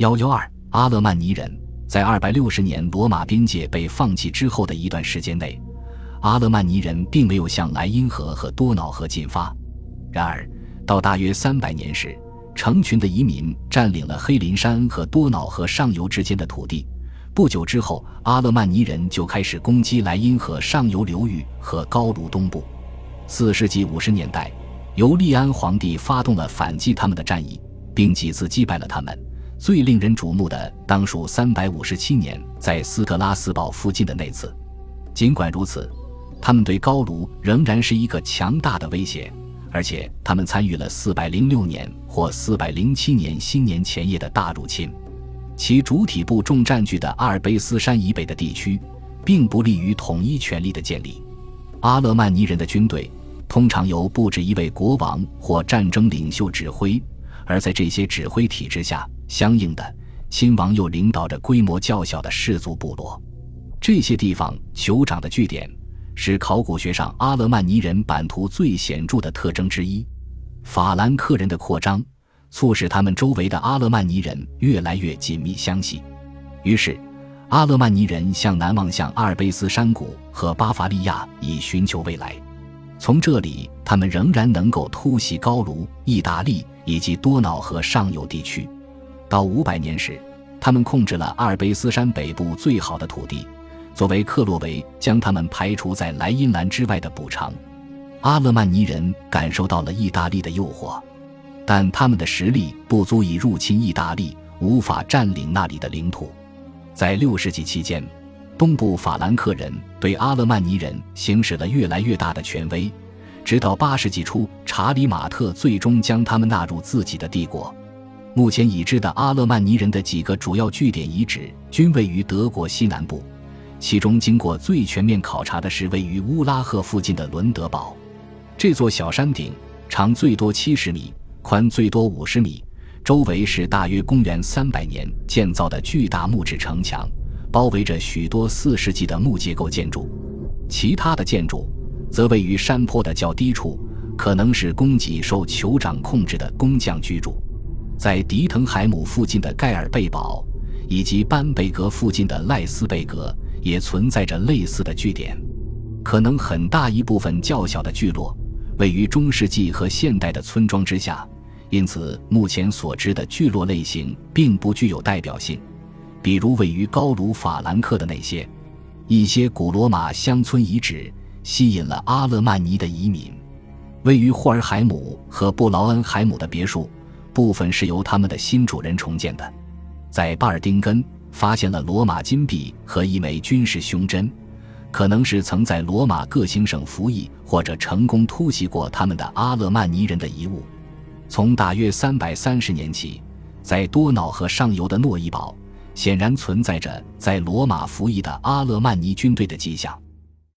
幺幺二，阿勒曼尼人在二百六十年罗马边界被放弃之后的一段时间内，阿勒曼尼人并没有向莱茵河和多瑙河进发。然而，到大约三百年时，成群的移民占领了黑林山和多瑙河上游之间的土地。不久之后，阿勒曼尼人就开始攻击莱茵河上游流域和高卢东部。四世纪五十年代，由利安皇帝发动了反击他们的战役，并几次击败了他们。最令人瞩目的当属三百五十七年在斯特拉斯堡附近的那次。尽管如此，他们对高卢仍然是一个强大的威胁，而且他们参与了四百零六年或四百零七年新年前夜的大入侵。其主体部重占据的阿尔卑斯山以北的地区，并不利于统一权力的建立。阿勒曼尼人的军队通常由不止一位国王或战争领袖指挥，而在这些指挥体制下，相应的亲王又领导着规模较小的氏族部落。这些地方酋长的据点，是考古学上阿勒曼尼人版图最显著的特征之一。法兰克人的扩张。促使他们周围的阿勒曼尼人越来越紧密相系，于是，阿勒曼尼人向南望向阿尔卑斯山谷和巴伐利亚，以寻求未来。从这里，他们仍然能够突袭高卢、意大利以及多瑙河上游地区。到五百年时，他们控制了阿尔卑斯山北部最好的土地，作为克洛维将他们排除在莱茵兰之外的补偿。阿勒曼尼人感受到了意大利的诱惑。但他们的实力不足以入侵意大利，无法占领那里的领土。在六世纪期间，东部法兰克人对阿勒曼尼人行使了越来越大的权威，直到八世纪初，查理马特最终将他们纳入自己的帝国。目前已知的阿勒曼尼人的几个主要据点遗址均位于德国西南部，其中经过最全面考察的是位于乌拉赫附近的伦德堡。这座小山顶长最多七十米。宽最多五十米，周围是大约公元三百年建造的巨大木质城墙，包围着许多四世纪的木结构建筑。其他的建筑则位于山坡的较低处，可能是供给受酋长控制的工匠居住。在迪滕海姆附近的盖尔贝堡以及班贝格附近的赖斯贝格也存在着类似的据点，可能很大一部分较小的聚落。位于中世纪和现代的村庄之下，因此目前所知的聚落类型并不具有代表性。比如位于高卢法兰克的那些，一些古罗马乡村遗址吸引了阿勒曼尼的移民。位于霍尔海姆和布劳恩海姆的别墅，部分是由他们的新主人重建的。在巴尔丁根发现了罗马金币和一枚军事胸针。可能是曾在罗马各行省服役或者成功突袭过他们的阿勒曼尼人的遗物。从大约三百三十年起，在多瑙河上游的诺伊堡，显然存在着在罗马服役的阿勒曼尼军队的迹象。